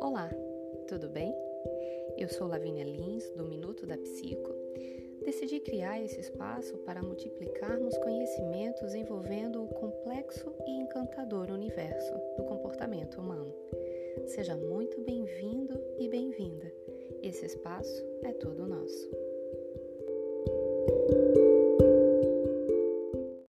Olá, tudo bem? Eu sou Lavínia Lins, do Minuto da Psico. Decidi criar esse espaço para multiplicarmos conhecimentos envolvendo o complexo e encantador universo do comportamento humano. Seja muito bem-vindo e bem-vinda. Esse espaço é todo nosso.